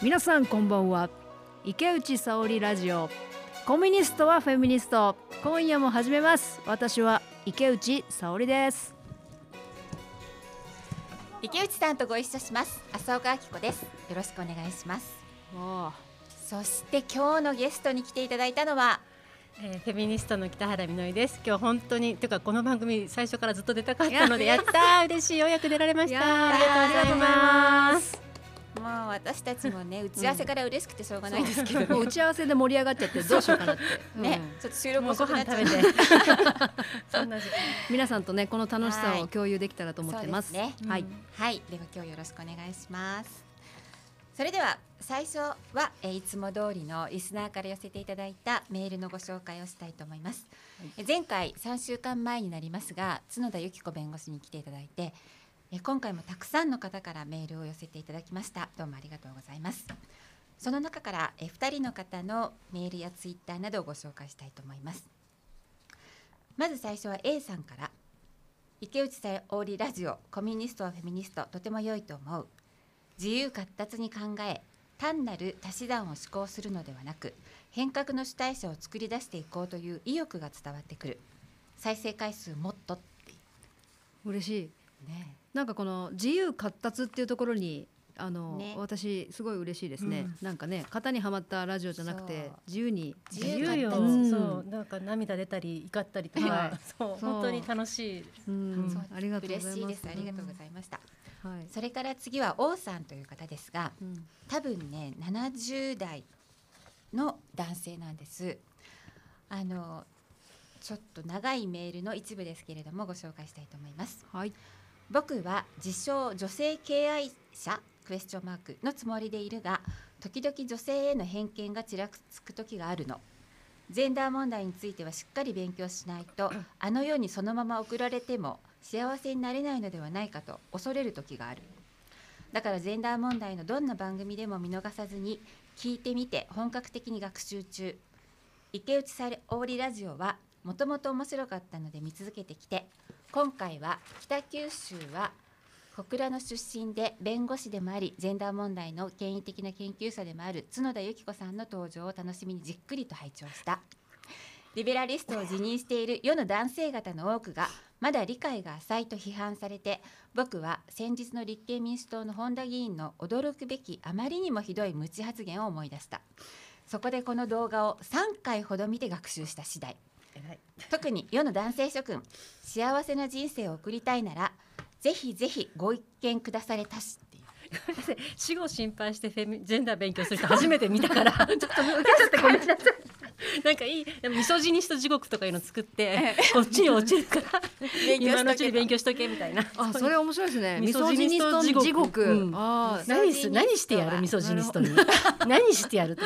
皆さんこんばんは。池内沙織ラジオ。コミュニストはフェミニスト。今夜も始めます。私は池内沙織です。池内さんとご一緒します。浅岡明子です。よろしくお願いします。あそして今日のゲストに来ていただいたのはえー、フェミニストの北原みのりです。今日本当にというかこの番組最初からずっと出たかったのでやったー。嬉しい。ようやく出られました。ありがとうございます。もう私たちもね打ち合わせから嬉しくてしょうがないですけど、もう打ち合わせで盛り上がっちゃってどうしようかなって、ね、うん。ちょっと収録遅くなご飯っちゃう食べて。そんな時間。皆さんとねこの楽しさを共有できたらと思ってます,、そうですね。はい、はい、では今日よろしくお願いします。それでは最初は、えーいつも通りのリスナーから寄せていただいたメールのご紹介をしたいと思います。え前回3週間前になりますが角田由紀子弁護士に来ていただいてえ今回もたくさんの方からメールを寄せていただきました。どうもありがとうございます。その中からえ2人の方のメールやツイッターなどをご紹介したいと思います。まず最初は A さんから。池内沙織ラジオコミュニストはフェミニスト。とても良いと思う。自由闊達に考え単なる足し算を思考するのではなく変革の主体者を作り出していこうという意欲が伝わってくる。再生回数もっとって。嬉しい。ね。なんかこの自由闊達っていうところにあの、ね。私すごい嬉しいですね、うん。なんかね型にはまったラジオじゃなくて自由に。自自由よ。うん。そう。なんか涙出たり怒ったりとはかい、そう。そう。本当に楽しい。うん。うんそう。ありがとうございます。嬉しいです。ありがとうございました、うん。はい、それから次は王さんという方ですがうん。多分ね70代の男性なんです。あのちょっと長いメールの一部ですけれどもご紹介したいと思います。はい僕は自称女性敬愛者クエスチョンマークのつもりでいるが時々女性への偏見がちらつく時があるの。ジェンダー問題についてはしっかり勉強しないとあの世にそのまま送られても幸せになれないのではないかと恐れる時がある。だからジェンダー問題のどんな番組でも見逃さずに聞いてみて本格的に学習中。池内沙織ラジオはもともと面白かったので見続けてきて今回は北九州は小倉の出身で弁護士でもありジェンダー問題の権威的な研究者でもある角田由紀子さんの登場を楽しみにじっくりと拝聴したリベラリストを辞任している世の男性方の多くがまだ理解が浅いと批判されて僕は先日の立憲民主党の本田議員の驚くべきあまりにもひどい無知発言を思い出したそこでこの動画を3回ほど見て学習した次第。特に世の男性諸君幸せな人生を送りたいならぜひぜひご一見くだされたし 死後心配してフェミジェンダー勉強する人初めて見たから ちょっと受けちゃってごめんなさい。なんかいいでもミソジニスト地獄とかいうの作ってこっちに落ちるから今のうちに勉強しとけみたいな。あそれ面白いですね。ミミソジニスソジニスト地ト地獄。獄、うん。あー何す何してやる？ミソジニストに 何してやると。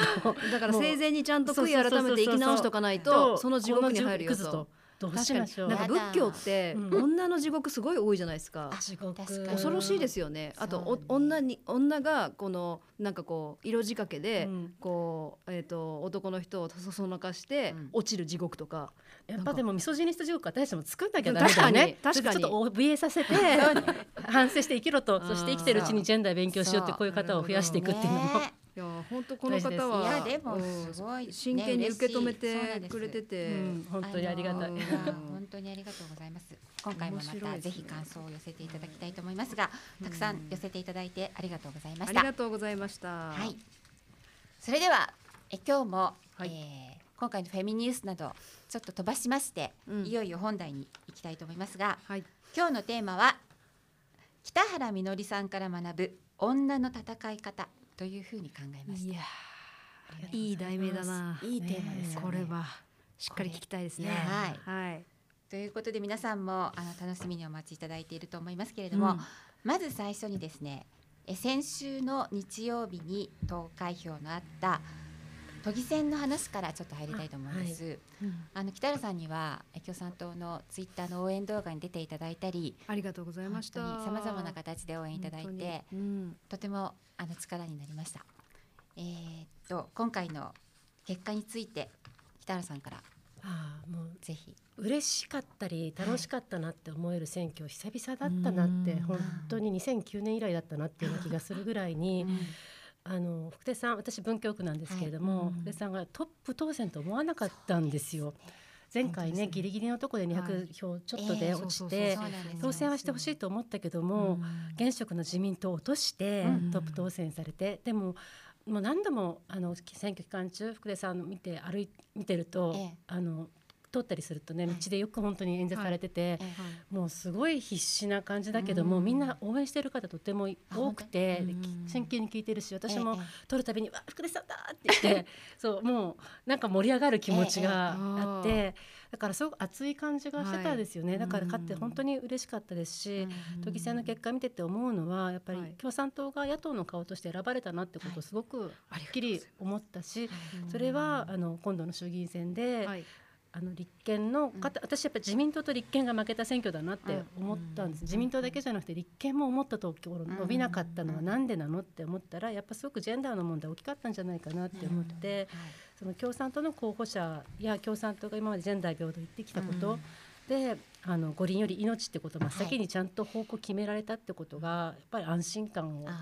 だから生前にちゃんと悔い改めて生き直しとかないとその地獄に入るよとどう確かにしましょう。なんか仏教ってうん女の地獄すごい多いじゃないですか、恐ろしいですよね。あと女に女がこのなんかこう色仕掛けで、うん。こうえっ、と男の人をそそのかしてうん。落ちる地獄とか、やっぱでもミソジニスト地獄私たちも作んなきゃダメだよね。確かに確かに。ちょっと怯えさせて 反省して生きろとそして生きてるうちにジェンダー勉強しようってこういう方を増やしていくっていうのも。ね いや本当この方いはやでもうんすごい、ね真剣に受け止めてくれてて、うん本当にありがたい。あのー本当にありがとうございます。今回もまたぜひ感想を寄せていただきたいと思いますが、たくさん寄せていただいてありがとうございまありしたがとうございました。はい。それではえ今日も、はい。えー今回のフェミニュースなどちょっと飛ばしまして、うんいよいよ本題に行きたいと思いますがはい。今日のテーマは北原みのりさんから学ぶ女の戦い方というふうに考えました。いいい題名だな。いいテーマですよねこれはしっかり聞きたいですね。はい。はい。ということで皆さんもあの楽しみにお待ちいただいていると思いますけれども、うんまず最初にですねえ先週の日曜日に投開票のあった都議選の話からちょっと入りたいと思うんです。あの北原さんには共産党のツイッターの応援動画に出ていただいたり、ありがとうございました。さまざまな形で応援いただいて、うん。とてもあの力になりました。えーっと今回の結果について北原さんからああもうぜひ。嬉しかったり楽しかったなって思える選挙久々だったなって本当に2009年以来だったなっていうような気がするぐらいにあの福手さん私文京区なんですけれども、はい。うん。福手さんがトップ当選と思わなかったんですよ。前回ねねギリギリのところで200票ちょっとでええ落ちて当選はしてほしいと思ったけども、現職の自民党を落としてうん。トップ当選されて、でももう何度もあの選挙期間中福出さんの見て歩い見てると、ええ。あの通ったりするとねはい。道でよく本当に演説されてて、ええもうすごい必死な感じだけども、うんみんな応援してる方とても多くて、真剣に聞いてるし私もええ撮るたびに「わ福出さんだ!」って言って そうもうなんか盛り上がる気持ちがあって、ええ。だからすごく熱い感じがしてたんですよね、はい。だから勝って本当に嬉しかったですし、都議選の結果見てて思うのはやっぱりはい。共産党が野党の顔として選ばれたなってことをすごくはっきり思ったし、うんそれはあの今度の衆議院選で、はいあの立憲の方、私やっぱり自民党と立憲が負けた選挙だなって思ったんです、うん。自民党だけじゃなくて立憲も思ったところん。伸びなかったのはなんでなのって思ったらやっぱすごくジェンダーの問題大きかったんじゃないかなって思って、その共産党の候補者や共産党が今までジェンダー平等言ってきたこと、であの五輪より命ってことを真っ先にちゃんと方向決められたってことがやっぱり安心感をあ。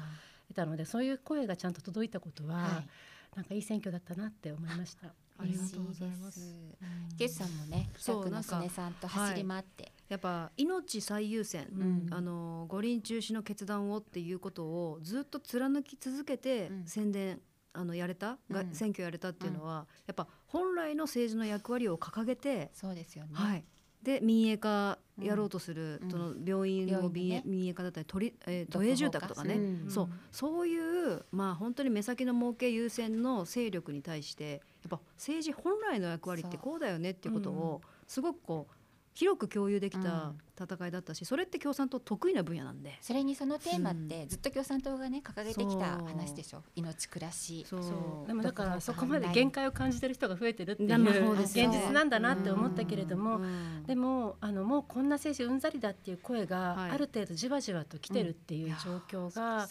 得たのでそういう声がちゃんと届いたことは、はい。なんかいい選挙だったなって思いました。ありがとうございます。嬉しです。ケイさんもねそうなんかねさんと走り回って、やっぱ命最優先、うん。あの五輪中止の決断をっていうことをずっと貫き続けてうん。宣伝、あのやれた、がうん。選挙やれたっていうのは、やっぱ本来の政治の役割を掲げて、そうですよね、はい、で民営化やろうとする、うん。その病院の民営,、民営化だったり都り、えー都営住宅とかね、うんそう。そういうまあ本当に目先の儲け優先の勢力に対してやっぱ政治本来の役割ってこうだよねっていうことをすごくこう広く共有できた戦いだったしそれって共産党得意な分野なんで。それにそのテーマってずっと共産党がね掲げてきた話でしょ。命暮らし。そう。そう。でもだからそこまで限界を感じてる人が増えてるっていう現実なんだなって思ったけれども、うん。でもあのもうこんな政治うんざりだっていう声がはい。ある程度じわじわと来てるっていう状況が、やっ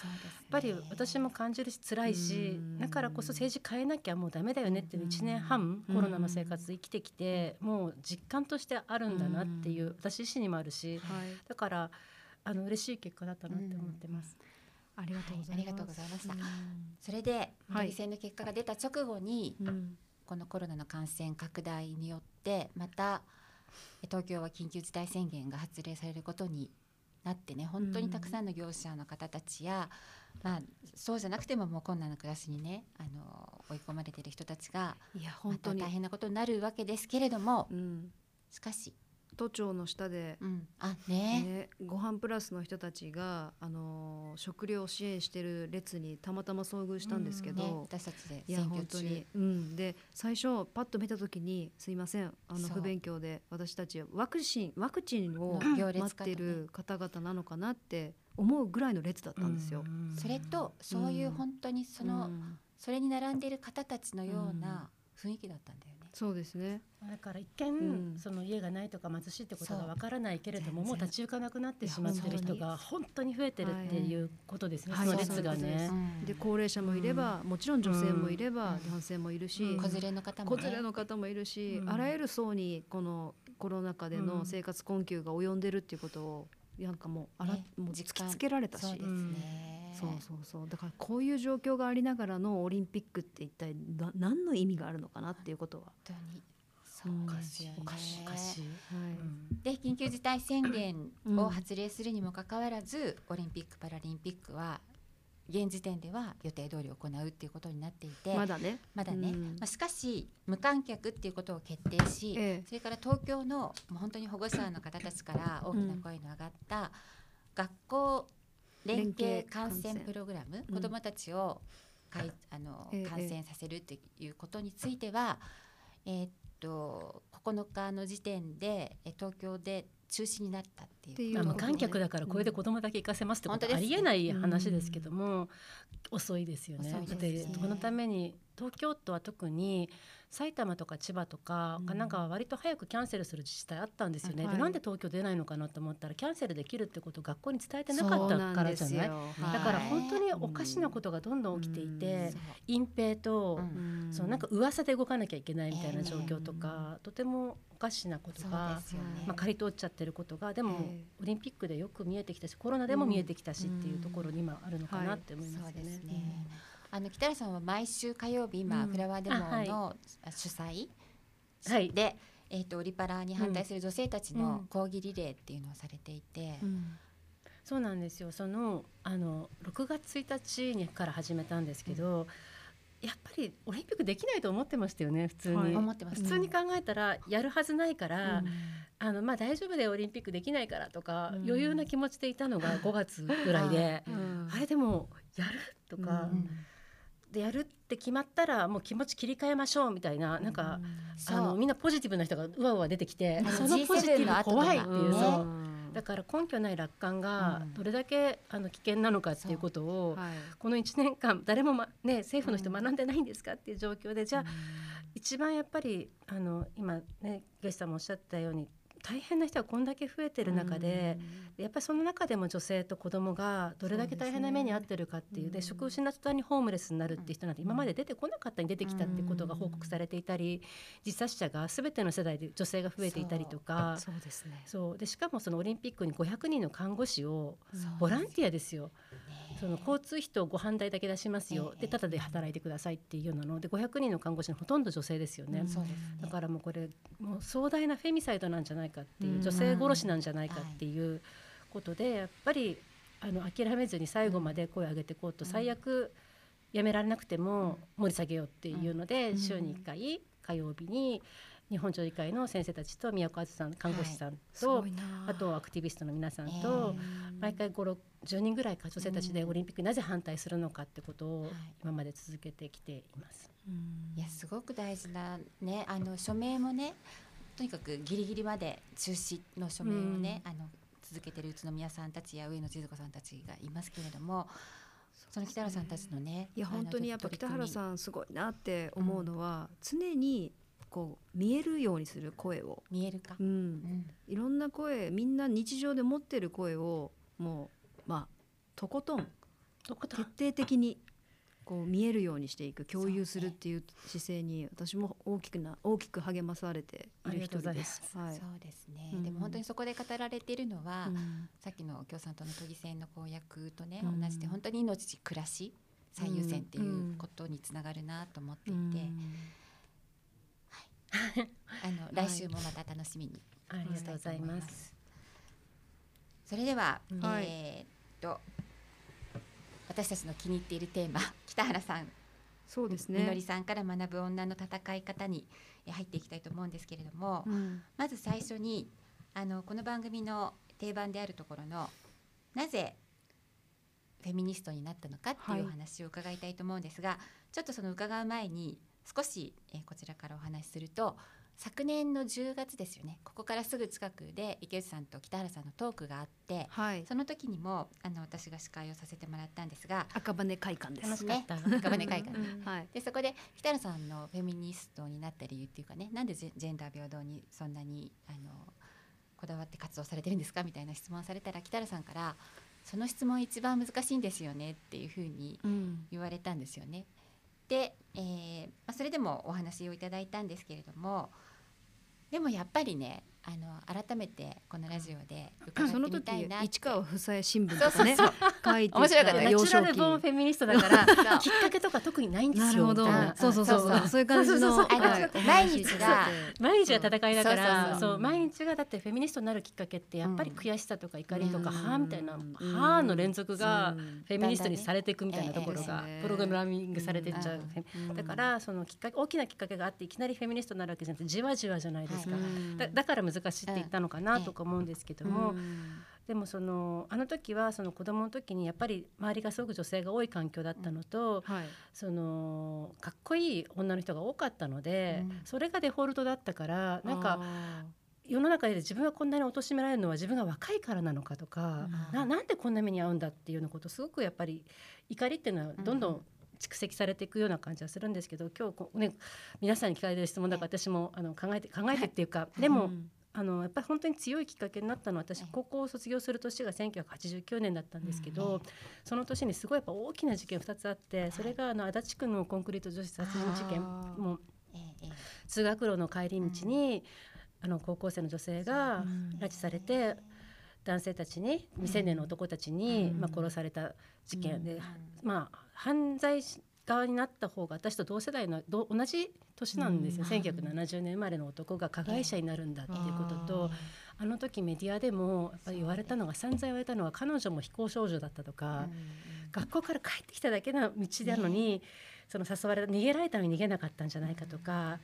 ぱり私も感じるし辛いしうん。だからこそ政治変えなきゃもうダメだよねっていう1年半うん。コロナの生活生きてきてもう実感としてあるんだなっていう私自身にもあるしはい、だからあの嬉しい結果だったなって思ってます。ありがとうございます。はいありがとうございました。うん。それではい。都議選の結果が出た直後に、うん。このコロナの感染拡大によってまたえ東京は緊急事態宣言が発令されることになってね本当にたくさんの業者の方たちや、まあ、そうじゃなくてももう困難な暮らしにねあの追い込まれている人たちがいやま本当に。た大、変なことになるわけですけれどもうん、しかし、都庁の下でうん、あね。ね、ご飯プラスの人たちが、あのー食料を支援してる列にたまたま遭遇したんですけど、ね私たちでいや選挙中。本当に、うん、で最初パッと見た時に「すいませんあの不勉強で私たちワクチンワクチンをの行列待ってる方々なのかなって思うぐらいの列だったんですよ。うんそれとそういう本当にその、うん。それに並んでいる方たちのような雰囲気だったんだよね。そうですね。だから一見、うん。その家がないとか貧しいってことがわからないけれどももう立ち行かなくなってしまってる人が本当に。増えてるってい。うことですね、はい。その列がはいね。うんで高齢者もいれば、もちろん女性もいれば、うん。男性もいるし、うん。子連れの方もね。子連れの方もいるし、うん。あらゆる層にこのコロナ禍での生活困窮が及んでるっていうことをなんかもうあら、ねもう突きつけられたし。そうですね。そうそうそう。だからこういう状況がありながらのオリンピックって一体な何の意味があるのかなっていうことは、本当に。そうですよね。おかしいおかしい。はい。うん。で緊急事態宣言を発令するにもかかわらず、オリンピック・パラリンピックは現時点では予定通り行うっていうことになっていて。まだね。まだね、うん。まあ、しかし無観客っていうことを決定し、ええ。それから東京のもう本当に保護者の方たちから大きな声の上がった学校連携連携観観戦戦プログラム、うん。子どもたちをかいあの、ええ観戦させるっていうことについては、えーっと9日の時点でえ東京で中止になったっていうっていうまあ無観客だからこれで子供だけ行かせますってことうんありえない話ですけども、遅いですよね。遅いですだってねこのために東京都は特に埼玉とか千葉とかうん。神奈川は割と早くキャンセルする自治体あったんですよね。はいでなんで東京出ないのかなと思ったらキャンセルできるってことを学校に伝えてなかったからじゃない？はいだから本当におかしなことがどんどん起きていて、隠蔽と、うん。そうなんか噂で動かなきゃいけないみたいな状況とか、とてもおかしなことがね、まあ、刈り取っちゃってることがでも、えオリンピックでよく見えてきたしコロナでも見えてきたしっていうところに今あるのかなって思いますよね。そうですねあの北原さんは毎週火曜日今、うん。フラワーデモの主催、はい。で、えー、とオリパラに反対する女性たちのうん。抗議リレーっていうのをされていて、そうなんですよ。そのあの6月1日にから始めたんですけど、やっぱりオリンピックできないと思ってましたよね普通に、はい思ってます普通に考えたらやるはずないから、あのまあ、大丈夫でオリンピックできないからとか、うん。余裕な気持ちでいたのが 5月ぐらいで、うん。あれでもやるとか、うんでやるって決まったらもう気持ち切り替えましょうみたいななんか、そう。あのみんなポジティブな人がうわうわ出てきてそのポジテ G7 のィブ怖いっていう、ね。そう。だから根拠ない楽観がうん。どれだけあの危険なのかっていうことを、はい。この1年間誰も、まね、政府の人学んでないんですかっていう状況でじゃあ一番やっぱりあの今ねゲストさんもおっしゃったように大変な人がこんだけ増えてる中で、やっぱりその中でも女性と子供がどれだけ大変な目に遭ってるかっていうで職を失った途端にホームレスになるっていう人なんて今まで出てこなかったに出てきたってことが報告されていたり自殺者が全ての世代で女性が増えていたりとか。そうですね。そう。でしかもそのオリンピックに500人の看護師をボランティアですよ。ねその交通費とご飯代だけ出しますよ、ええ。でただで働いてくださいっていうようなの。で500人の看護師のほとんど女性ですよね、そうですね。だからもうこれもう壮大なフェミサイドなんじゃないかっていう、うん。女性殺しなんじゃないかっていうことで、やっぱりあの諦めずに最後まで声を上げていこうと、うん。最悪やめられなくても盛り下げようっていうので、うん。週に1回火曜日に日本女医会の先生たちと宮古あずさん看護師さんと、すごいな。あとアクティビストの皆さんと、毎回5 10人ぐらいか女性たちでオリンピックになぜ反対するのかってことをはい。今まで続けてきています。いやすごく大事なねあの署名もねとにかくギリギリまで中止の署名をね、あの続けてる宇都宮さんたちや上野千鶴子さんたちがいますけれどもその北原さんたちのねいや本当にやっぱ北原んさんすごいなって思うのは、常にこう見えるようにする声を、見えるか、う、うん。んいろんな声みんな日常で持ってる声をもうまあとことん徹底的にこう見えるようにしていく共有するっていう姿勢に私も大きくな大きく励まされている一人です。はい。そうですね、うん。でも本当にそこで語られているのは、うん。さっきの共産党の都議選の公約とね、うん。同じで本当に命暮らし最優先っていうことにつながるなと思っていて、あの来週もまた楽しみに。ありがとうございます。それでは、うえーっと私たちの気に入っているテーマ 北原さん、そうですみのねりさんから学ぶ女の戦い方にえ入っていきたいと思うんですけれども、うん。まず最初にあのこの番組の定番であるところのなぜフェミニストになったのかっていうおはい話を伺いたいと思うんですが、ちょっとその伺う前に少し、えーこちらからお話しすると昨年の10月ですよね。ここからすぐ近くで池内さんと北原さんのトークがあってはい。その時にもあの私が司会をさせてもらったんですが赤羽会館です。楽しかった。赤羽会館。うん。はい。でそこで北原さんのフェミニストになった理由っていうかねなんでジェンダー平等にそんなにあのこだわって活動されてるんですか？みたいな質問をされたら北原さんからその質問一番難しいんですよねっていうふうにうん。言われたんですよね。で、えー、それでもお話をいただいたんですけれどもでもやっぱりねあの改めてこのラジオで伺ってその時みたいなって。市川房枝新聞とかね書いて面白かった。ナ幼少期。チュラルボーンフェミニストだから きっかけとか特にないんですよ。なるほどそうそうそう。そうそう。そういう感じの毎日が毎日が戦いだからそうそうそう。毎日がだってフェミニストになるきっかけってやっぱりうん悔しさとか怒りとか、うん。はあみたいな、うん。はあの連続がうん。フェミニストにされていくみたいなところがプログラミングされていっちゃう、だからそのきっかけ大きなきっかけがあっていきなりフェミニストになるわけじゃなくてじわじわじゃないですか、だから難しいって言ったのかなとか思うんですけども、うん。でもそのあの時はその子供の時にやっぱり周りがすごく女性が多い環境だったのと、はい。そのかっこいい女の人が多かったので、うん。それがデフォルトだったからなんかあ世の中で自分がこんなに貶められるのは自分が若いからなのかとか、うん。ななんでこんな目に遭うんだっていうようなことすごくやっぱり怒りっていうのはどん。どうんん蓄積されていくような感じはするんですけど今日こう、ね、皆さんに聞かれてる質問だから私もあの考えて考えてっていうか、ーでも、うんあのやっぱり本当に強いきっかけになったのは私ええ高校を卒業する年が1989年だったんですけど、うんその年にすごいやっぱ大きな事件2つあってそれがあの足立区のコンクリート女子殺人事件も通学路の帰り道に、あの高校生の女性がう。ん。拉致されて男性たちに未成年の男たちに、うん。まあ、殺された事件で、うん。まあ犯罪側になった方が私と同世代のど同じ年なんですよ、うん、1970年生まれの男が加害者になるんだっていうことと、あの時メディアでもやっぱり言われたのが散々言われたのは彼女も非行少女だったとか、学校から帰ってきただけの道なのに、その誘われ逃げられたのに逃げなかったんじゃないかとか、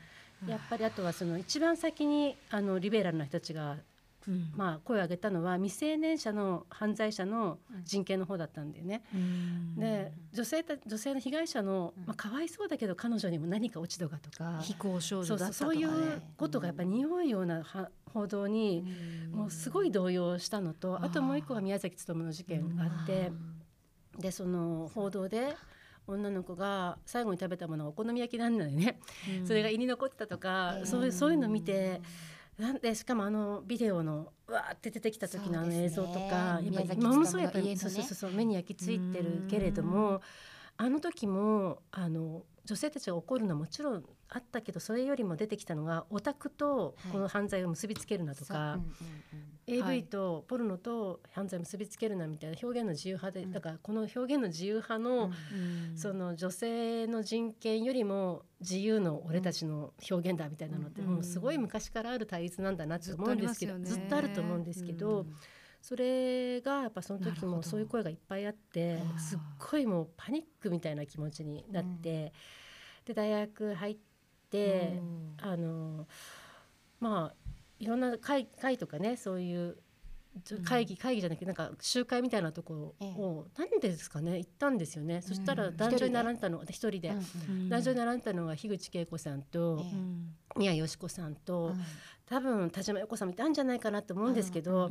やっぱりあとはその一番先にあのリベラルな人たちがうん、まあ、声を上げたのは未成年者の犯罪者の人権の方だったんだよね。うん、で女性た女性の被害者の、まあ、かわいそうだけど彼女にも何か落ち度がとか非行少女だったとか、ね、そういうことがやっぱり匂いようなは報道にもうすごい動揺したのとあともう一個は宮崎勉の事件があってでその報道で女の子が最後に食べたものがお好み焼きなんだよね、それが胃に残ってたとか、そういうそういうのを見て。なんでしかもあのビデオのわーって出てきた時のあの映像とか、ね、やっぱりものすごいやっぱり、ね、そうそうそう目に焼き付いてるけれどもあの時もあの女性たちが怒るのはもちろんあったけどそれよりも出てきたのがオタクとこの犯罪を結びつけるなとか、はい、AV とポルノと犯罪を結びつけるなみたいな表現の自由派で、だからこの表現の自由派の、その女性の人権よりも自由の俺たちの表現だみたいなのって、もうすごい昔からある対立なんだなって思うんですけどずっとあると思うんですけど。それがやっぱその時もそういう声がいっぱいあってすっごいもうパニックみたいな気持ちになって、で大学入って、あのまあいろんな会会とかねそういう会議会議じゃなくてなんか集会みたいなところを何でですかね行ったんですよね、そしたら男女に並んだの一人で。男女に並んだのが樋口恵子さんと宮よし子さんと多分田島陽子さんもいたんじゃないかなと思うんですけど、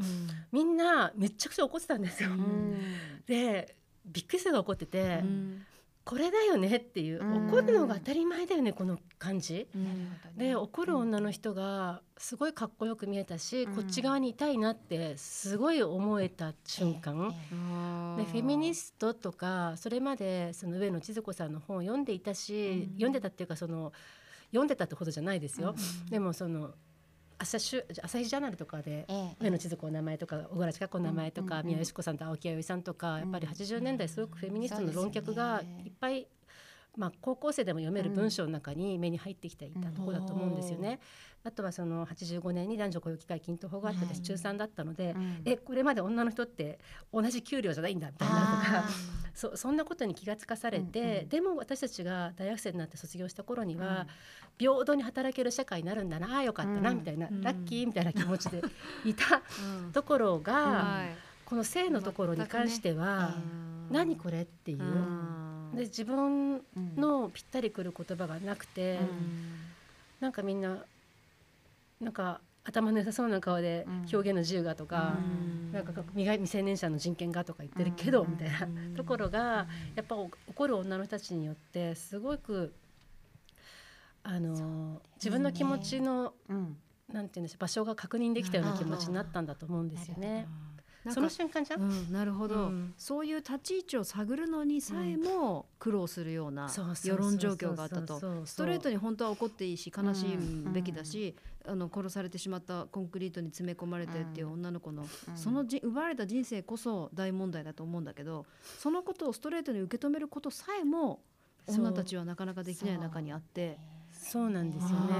みんなめちゃくちゃ怒ってたんですよ。うん、でびっくりするが怒ってて、うん、これだよねっていう、怒るのが当たり前だよねこの感じ。で怒る女の人がすごいかっこよく見えたし、こっち側にいたいなってすごい思えた瞬間。でフェミニストとかそれまでその上野千鶴子さんの本を読んでいたし、読んでたっていうかその読んでたってほどじゃないですよ。でもその朝日朝日ジャーナルとかで、上野千鶴子の名前とか小倉千佳子の名前とか、宮吉子さんと青木弥生さんとかやっぱり80年代すごくフェミニストの論客がいっぱいまあ、高校生でも読める文章の中に目に入ってきていたところだと思うんですよね。あとはその85年に男女雇用機会均等法があって私中3だったので、えこれまで女の人って同じ給料じゃないんだみたいなとか そそんなことに気がつかされて、でも私たちが大学生になって卒業した頃には、平等に働ける社会になるんだなあよかったな、みたいな、ラッキーみたいな気持ちでいた ところが、この性のところに関しては、何これっていう。で自分のぴったりくる言葉がなくて、うん、なんかみんななんか頭の良さそうな顔で表現の自由がとか、うん、なんか未成年者の人権がとか言ってるけど、みたいな。ところがやっぱ怒る女の人たちによってすごくあの自分の気持ちの、うん、なんて言うんでしょう場所が確認できたような気持ちになったんだと思うんですよね。その瞬間じゃん、うん、なるほど、うん、そういう立ち位置を探るのにさえも苦労するような世論状況があったと。ストレートに本当は怒っていいし悲しむべきだし、うん、あの殺されてしまったコンクリートに詰め込まれてっていう女の子の、そのじ奪われた人生こそ大問題だと思うんだけどそのことをストレートに受け止めることさえも女たちはなかなかできない中にあって。そうなんですよね。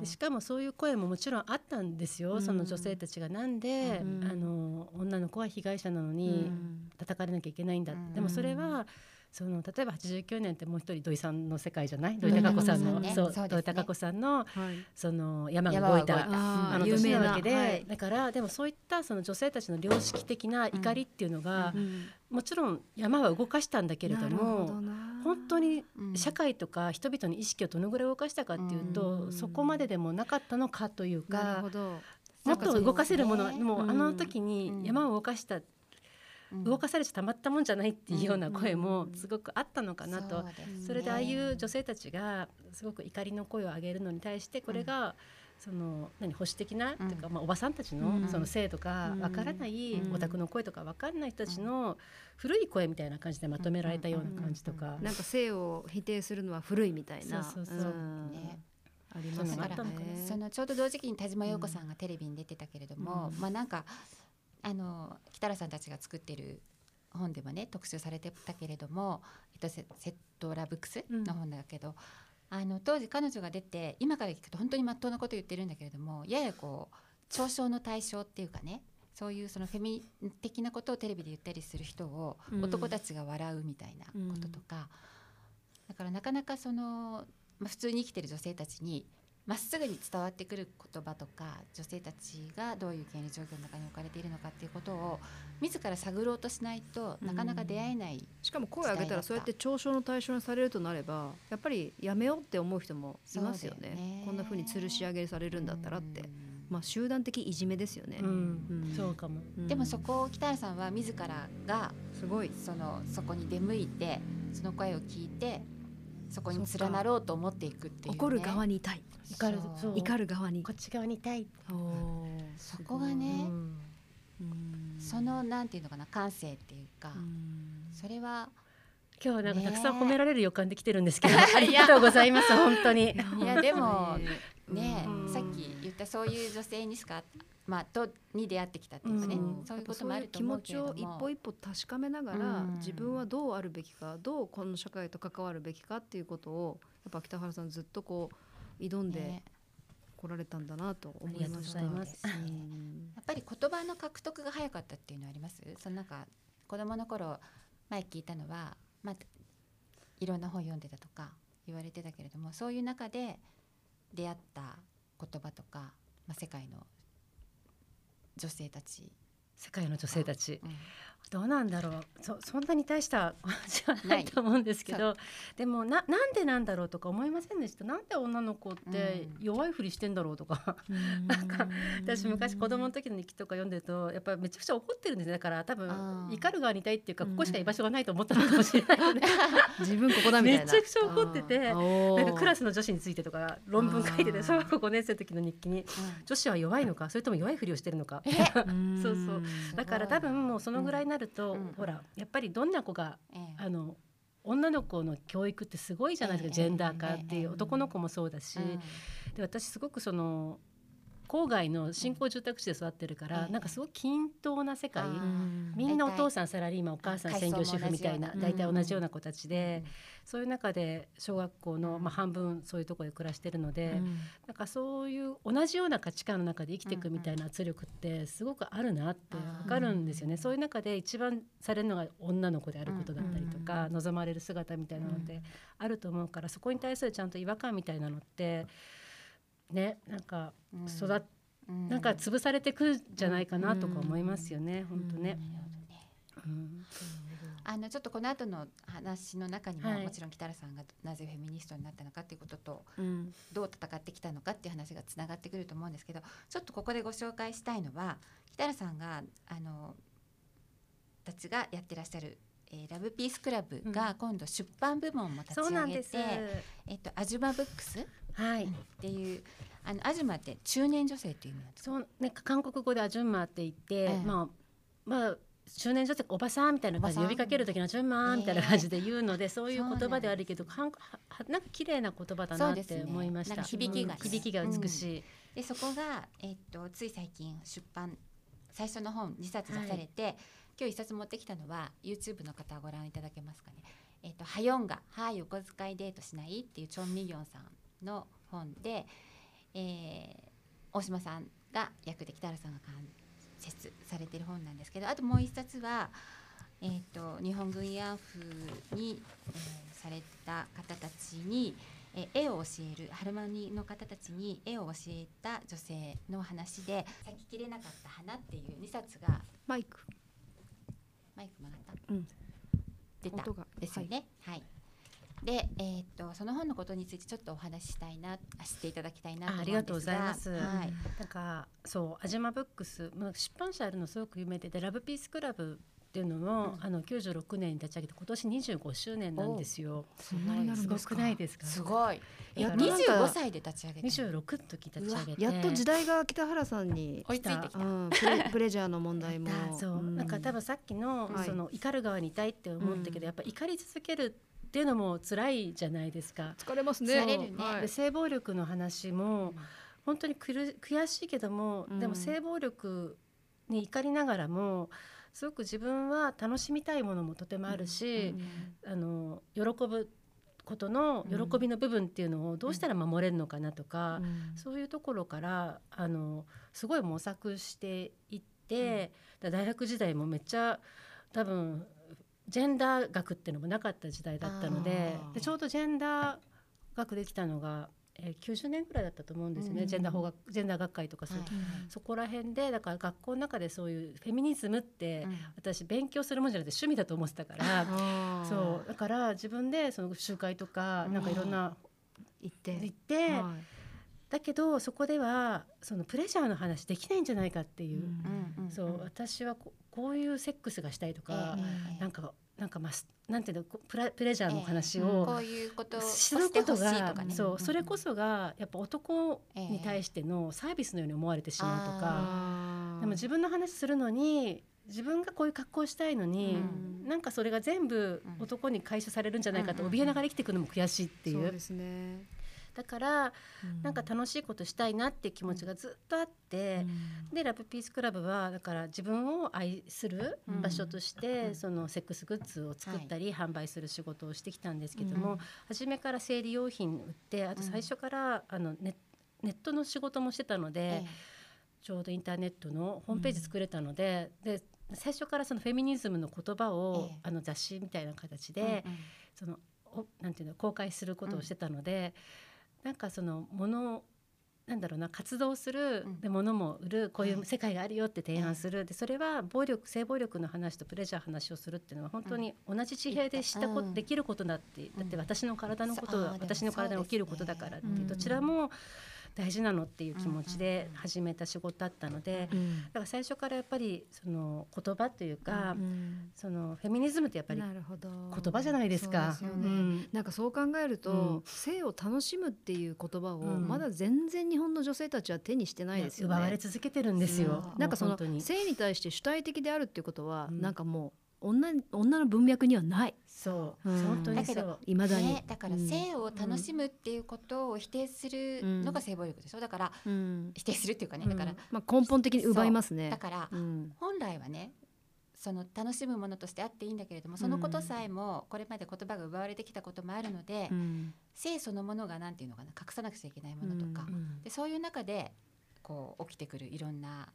でしかもそういう声ももちろんあったんですよ、うん、その女性たちが。なんで、うん、あの女の子は被害者なのに叩かれなきゃいけないんだ、うん、でもそれはその例えば89年ってもう一人土井さんの世界じゃない？土井孝子さんの、ね、そう土井孝子さんの、はい、その山が動いたあの年なわけで、はい、だからでもそういったその女性たちの良識的な怒りっていうのが、うん、もちろん山は動かしたんだけれども本当に社会とか人々の意識をどのぐらい動かしたかっていうと、うん、そこまででもなかったのかというか。もっと動かせるものは、もうあの時に山を動かした動かされちゃたまったもんじゃないっていうような声もすごくあったのかなと、それでああいう女性たちがすごく怒りの声を上げるのに対してこれが、その何保守的な、というかまあおばさんたちのその性とかわからないオタクの声とかわかんない人たちの古い声みたいな感じでまとめられたような感じとか、なんか性を否定するのは古いみたいな。そうそうそう、ねありますからそのちょうど同時期に田島陽子さんがテレビに出てたけれども、まあなんかあの北原さんたちが作ってる本でもね特集されてたけれども、えっと、セセットラブックスの本だけど、あの当時彼女が出て今から聞くと本当に真っ当なこと言ってるんだけれどもややこう嘲笑の対象っていうかねそういうそのフェミ的なことをテレビで言ったりする人をうん。男たちが笑うみたいなこととか、だからなかなかその、まあ、普通に生きてる女性たちにまっすぐに伝わってくる言葉とか女性たちがどういう権利状況の中に置かれているのかっていうことを自ら探ろうとしないとなかなか出会えない、しかも声を上げたらそうやって嘲笑の対象にされるとなればやっぱりやめようって思う人もいますよね。ね。こんな風に吊るし上げされるんだったらって、うん。まあ集団的いじめですよね、うん。うん。そうかも。うん。でもそこを北原さんは自らがすごい。そのそこに出向いてその声を聞いてそこに連なろうと思っていくっていう、ね、怒る側にいたい。怒る怒る側に。こっち側にいたい、そこがねそのなんていうのかな感性っていうか、うん。それは今日はなんかねたくさん褒められる予感できてるんですけど、ありがとうございます本当に。いやでもね、うん。さっき言ったそういう女性にしかまあとに出会ってきたっていうかね、うん。そういうこともあると思うけれども。やっぱそういう気持ちを一歩一歩確かめながら、うん。自分はどうあるべきかどうこの社会と関わるべきかっていうことをやっぱ北原さんずっとこう挑んでね。こられたんだなと思いました。ありがとうございます。うん。やっぱり言葉の獲得が早かったっていうのはあります？そのなんか子供の頃前聞いたのは、まあ、いろんな本読んでたとか言われてたけれどもそういう中で出会った言葉とか、まあ、世界の女性たち、世界の女性たち。うんどうなんだろう。そそんなに大した話はなないいと思うんですけどでもななんでなんだろうとか思いませんでした？なんで女の子ってうん。弱いふりしてんだろうとか、なんか私昔子供の時の日記とか読んでるとやっぱめちゃくちゃ怒ってるんですねだから多あ分ー。怒る側にいたいっていうかうん。ここしか居場所がないと思ったのかもしれないよね 自分ここだみたいな。めちゃくちゃ怒っててなんかクラスの女子についてとか論文書いてて小学校5年生の時の日記に女子は弱いのかそれとも弱いふりをしてるのか。うん そうそう。だから多分もうそのぐらいになると、うんほらやっぱりどんな子がええ。あの女の子の教育ってすごいじゃないですか、ええジェンダー化っていう、ええ。男の子もそうだし、うん。で私すごくその郊外の新興住宅地で育ってるから、ええなんかすごく均等な世界、みんなお父さんサラリーマンお母さん専業主婦みたいな大体同じような子たちで、そういう中で小学校の、まあ、半分そういうところで暮らしてるので、なんかそういう同じような価値観の中で生きていくみたいな圧力ってすごくあるなってわかるんですよね。そういう中で一番されるのが女の子であることだったりとか、望まれる姿みたいなのってあると思うからそこに対するちゃんと違和感みたいなのってねなんかうん。育っうん。なんか潰されてくんじゃないかなとか思いますよね、本当ね。あのちょっとこの後の話の中にも、はい。もちろん北原さんがなぜフェミニストになったのかっていうこととうん。どう戦ってきたのかっていう話がつながってくると思うんですけどちょっとここでご紹介したいのは北原さんがあのたちがやってらっしゃる、えーラブピースクラブが今度出版部門も立ち。上げて、えっとアジュマブックスっはい。ていうあのアジュマって中年女性っていう意味なんですか。そうね韓国語でアジュンマーって言って、ええまあまあ中年女性おばさんみたいな感じで呼びかける時のアジュンマーみたいな感じで言うので、そういう言葉であるけど、はんはなんか綺麗な言葉だなって思いました。なんか響きがねうん響きが美しい。でそこが、えっとつい最近出版最初の本2冊出されて、今日1冊持ってきたのは YouTube の方ご覧いただけますかね。えっとハヨンが「はいお小遣いデートしない?」っていうチョン・ミギョンさんの本で、えー大島さんが役で北原さんが解説されている本なんですけどあともう1冊は、えー、と日本軍慰安婦に、えーされた方たちに、えー絵を教えるハルマニの方たちに絵を教えた女性の話で「咲ききれなかった花」っていう2冊がマイク。マイク曲がった？うん。出た。ですよね。はい、で、えーっとその本のことについてちょっとお話ししたいな、あ知っていただきたいなとありがとうございます。はい、なんかそうアジマブックス、まあ、出版社あるのすごく有名ででラブピースクラブっていうのも、うん。あの96年に立ち上げて今年25周年なんですよ。そんなになるすごんですか。くないですか？すごい。やっと二なんか十五歳で立ち上げた。26の時立ち上げて。やっと時代が北原さんに、追いついてきた。うん、プレ プレジャーの問題も。そう、なんか多分さっきの、はい。その怒る側にいたいって思ったけど、うん。やっぱ怒り続けるっていうのも辛いじゃないですか。疲れますね。疲れるね。はい。で性暴力の話も本当にくる悔しいけども、うん。でも性暴力に怒りながらもすごく自分は楽しみたいものもとてもあるし、あの喜ぶことの喜びの部分っていうのをどうしたら守れるのかなとか、そういうところからあのすごい模索していって、大学時代もめっちゃ多分ジェンダー学っていうのもなかった時代だったのででちょうどジェンダー学できたのがえー、90年ぐらいだったと思うんですよね、うん、ジェンダー法学ジェンダー学会とかそう、はい、そこら辺でだから学校の中でそういうフェミニズムって、うん、私勉強するもんじゃなくて趣味だと思ってたからそうだから自分でその集会とかなんかいろんな行って。行って、はい、だけどそこではそのプレジャーの話できないんじゃないかっていう、うん、そう私はここういうセックスがしたいとか、えー、なんかなんかまあなんていうのプラプレジャーの話を、えー、こういうことをすることが、ね、そうそれこそがやっぱ男に対してのサービスのように思われてしまうとか、えー、でも自分の話するのに自分がこういう格好したいのに、うん、なんかそれが全部男に回収されるんじゃないかと怯えながら生きていくのも悔しいっていう。うんうん、そうですねだから、うん、なんか楽しいことしたいなって気持ちがずっとあって、うん、でラブピースクラブはだから自分を愛する場所として、うん、そのセックスグッズを作ったり、販売する仕事をしてきたんですけども、初めから生理用品売ってあと最初から、あのネネットの仕事もしてたので、ええ、ちょうどインターネットのホームページ作れたので,、で最初からそのフェミニズムの言葉を、え、あの雑誌みたいな形で、うんうん、そのなんていうの公開することをしてたので。なんかそのものなんだろうな活動する、で物も売るこういう世界があるよって提案する、でそれは暴力性暴力の話とプレジャー話をするっていうのは本当に同じ地平でしたこと、できることだってだって私の体のことは、私の体に起きることだからってどちらも大事なのっていう気持ちで始めた仕事だったので、だから最初からやっぱりその言葉というか、そのフェミニズムってやっぱり言葉じゃないですか。すね。なんかそう考えると、性を楽しむっていう言葉をまだ全然日本の女性たちは手にしてないですよね。奪われ続けてるんですよ。なんかその性に。対して主体的であるっていうことは、なんかもう女女の文脈にはない。そう、うん、本当にそう。いまだに、ね、だから性を楽しむっていうことを否定するのが性暴力でしょ？だから、うん、否定するっていうかね。だから、まあ、根本的に奪いますね。だから、本来はねその楽しむものとしてあっていいんだけれどもそのことさえもこれまで言葉が奪われてきたこともあるので、性そのものが何て言うのかな隠さなくちゃいけないものとか、でそういう中でこう起きてくるいろんな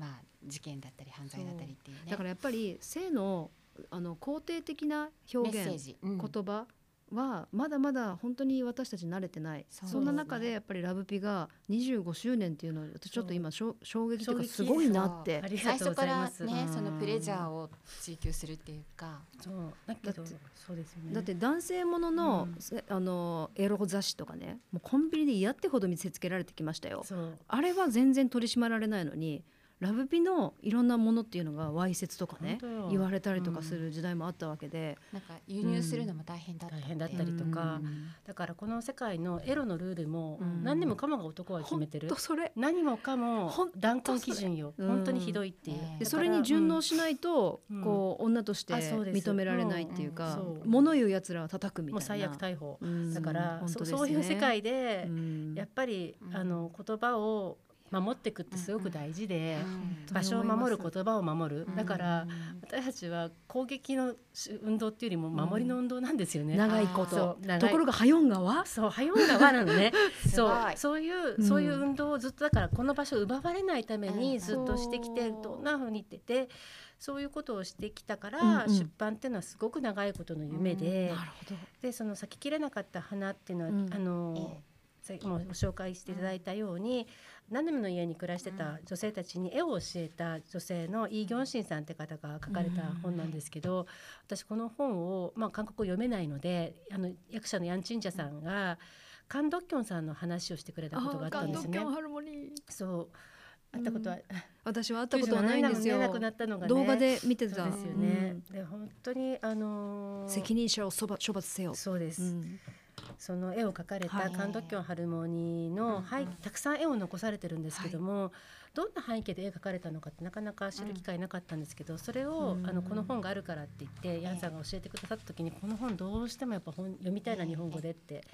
まあ、事件だったり犯罪だったりっていう、ね、だからやっぱり性のあの肯定的な表現、うん、言葉はまだまだ本当に私たち慣れてない。そ,、んな中でやっぱりラブピが25周年っていうのはちょっと今衝撃というかすごいなって。最初からねそのプレジャーを追求するっていうか。そう。だけどそうですよね。だって男性ものの,、あのエロ雑誌とかねもうコンビニで嫌ってほど見せつけられてきましたよ。あれは全然取り締まられないのにラブピのいろんなものっていうのがわいせつとかね言われたりとかする時代もあったわけで、うん、なんか輸入するのも大変だった、大変だったりとか、うん、だからこの世界のエロのルールも何にもかもが男が決めてる、それ。何もかも断根基準よ。本当にひどいっていう、でそれに順応しないと、こう女として認められないっていうか、物言うやつらは叩くみたいな。もう最悪逮捕、だから、そそういう世界で、やっぱり、あの言葉を守っていくってすごく大事で、場所を守る言葉を守る、だから私たちは攻撃の運動っていうよりも守りの運動なんですよね、長いこと。ところがハヨン川そうハヨン川なのね。そう。そういうそういう運動をずっとだからこの場所を奪われないためにずっとしてきてどんなふうに言っててそういうことをしてきたから、出版っていうのはすごく長いことの夢で、でその咲ききれなかった花っていうのは、あの、もうご紹介していただいたように、何でもの家に暮らしてた女性たちに絵を教えた女性のイ・ギョンシンさんって方が書かれた本なんですけど、私この本を、まあ、韓国語読めないのであの役者のヤン・チンジャさんがカン・ドッキョンさんの話をしてくれたことがあったんですね。そう会ったことは、私は会ったことはないんですよ。なくなったのが、ね、動画で見てたですよね。で本当にあのー、責任者をそば処罰せよ。そうです。その絵を描かれはい。たカンドッキョンハルモニーの背うんうん。たくさん絵を残されてるんですけども、どんな背景で絵描かれたのかってなかなか知る機会なかったんですけど、それをうんあのこの本があるからって言ってヤンさんが教えてくださった時にこの本どうしてもやっぱ本読みたいな日本語でって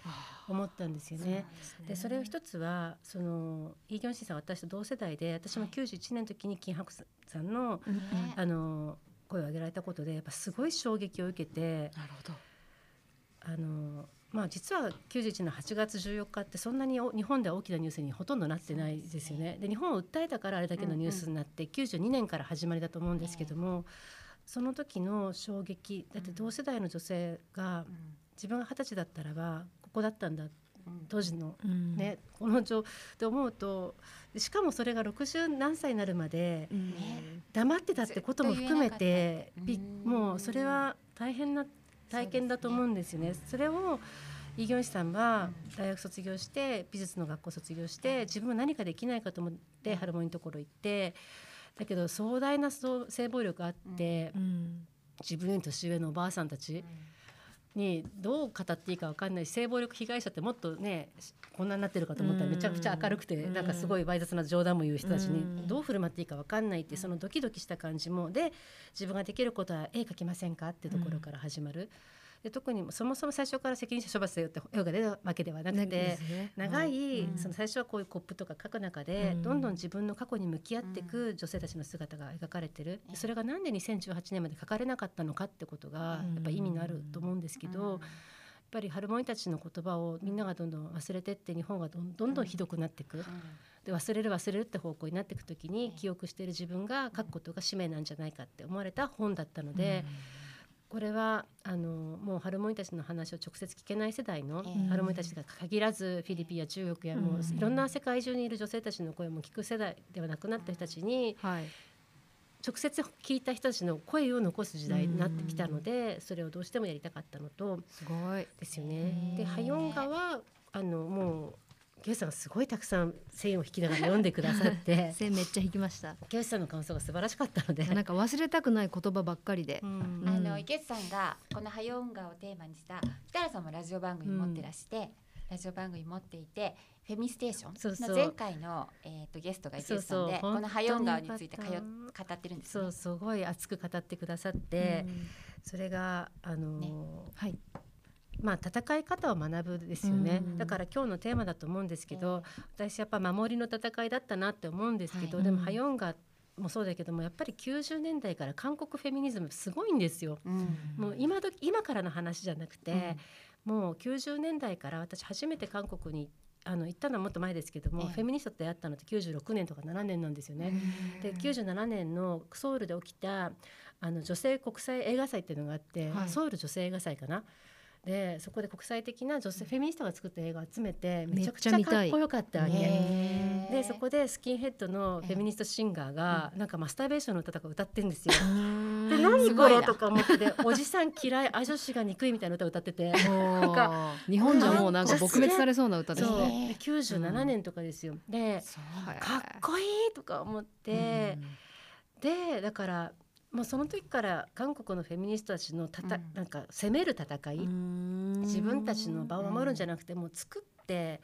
思ったんですよね。でそれを一つはそのイ・ギョンシンさんは私と同世代で私も91年の時に金伯さんのねあの声を上げられたことでやっぱすごい衝撃を受けてなるほど。あの、まあ、実は91年の8月14日ってそんなにお日本では大きなニュースにほとんどなってないですよね。で日本を訴えたからあれだけのニュースになって、92年から始まりだと思うんですけども、その時の衝撃だって同世代の女性が自分が二十歳だったらばここだったんだ当時のうん。ね、この状って思うとしかもそれが60何歳になるまでうん。黙ってたってことも含めてもうそれは大変な体験だと思うんですよね。それをイ・ギョンシさんは大学卒業して美術の学校卒業して自分は何かできないかと思ってハルモニーのところ行ってだけど壮大な性暴力があってうん。自分より年上のおばあさんたちにどう語っていいか分かんないし性暴力被害者ってもっとねこんなになってるかと思ったらうん。めちゃくちゃ明るくてうん。なんかすごいわい雑な冗談も言う人たちうん。にどう振る舞っていいか分かんないってそのドキドキした感じもで自分ができることは絵描きませんかってところから始まる。で特にそもそも最初から責任者処罰だよって絵が出たわけではなくてね。長い、うん。その最初はこういうコップとか書く中で、うん。どんどん自分の過去に向き合っていく女性たちの姿が描かれてる、でそれがなんで2018年まで書かれなかったのかってことがやっぱ意味のあると思うんですけど、やっぱりハルモニたちの言葉をみんながどんどん忘れてって日本がどんどんどんひどくなっていく、で忘れる忘れるって方向になっていく時に記憶している自分が書くことが使命なんじゃないかって思われた本だったので。これはあのもうハルモニたちの話を直接聞けない世代のええ。ハルモニたちが限らずフィリピンや中国やもううんいろんな世界中にいる女性たちの声も聞く世代ではなくなった人たちにはい。直接聞いた人たちの声を残す時代になってきたのでそれをどうしてもやりたかったのとすごい。ですよね。でハヨンガはあのもうゲウさんがすごいたくさん線を引きながら読んでくださって。線めっちゃ引きました。ゲウさんの感想が素晴らしかったので。なんか忘れたくない言葉ばっかりで。うん。あの池内さんがこの「はよ音楽」をテーマにした北原さんもラジオ番組持ってらして、ラジオ番組持っていて「フェミステーション」そうそう。の前回の、えー、とゲストが池内さんでそうそう。この「はよ音楽」についてかよ本語ってるんですね。そう。すごい熱く語ってくださって、それがあのーね。はいまあ戦い方を学ぶですよね、うんだから今日のテーマだと思うんですけど、私やっぱ守りの戦いだったなって思うんですけど、はいでもうんハヨンガもそうだけどもやっぱり90年代から韓国フェミニズムすごいんですよ。うん。もう今ど今からの話じゃなくて、もう90年代から私初めて韓国にあの行ったのはもっと前ですけども、ええ。フェミニストと出会ったのって96年とか7年なんですよね。で97年のソウルで起きたあの女性国際映画祭っていうのがあって、はい。ソウル女性映画祭かな？でそこで国際的な女性フェミニストが作った映画を集めてめちゃくちゃかっこよかったわけ。でそこでスキンヘッドのフェミニストシンガーがなんかマスターベーションの歌とか歌ってるんですよ。でで何これとか思ってておじさん嫌いあ女子が憎いみたいな歌を歌ってて。か日本じゃもうなんか撲滅されそうな歌ですね。で97年とかですよ。ではいかっこいいとか思って、でだからもうその時から韓国のフェミニストたちのたた、うん。なんか攻める戦い、自分たちの場を守るんじゃなくてもう作って、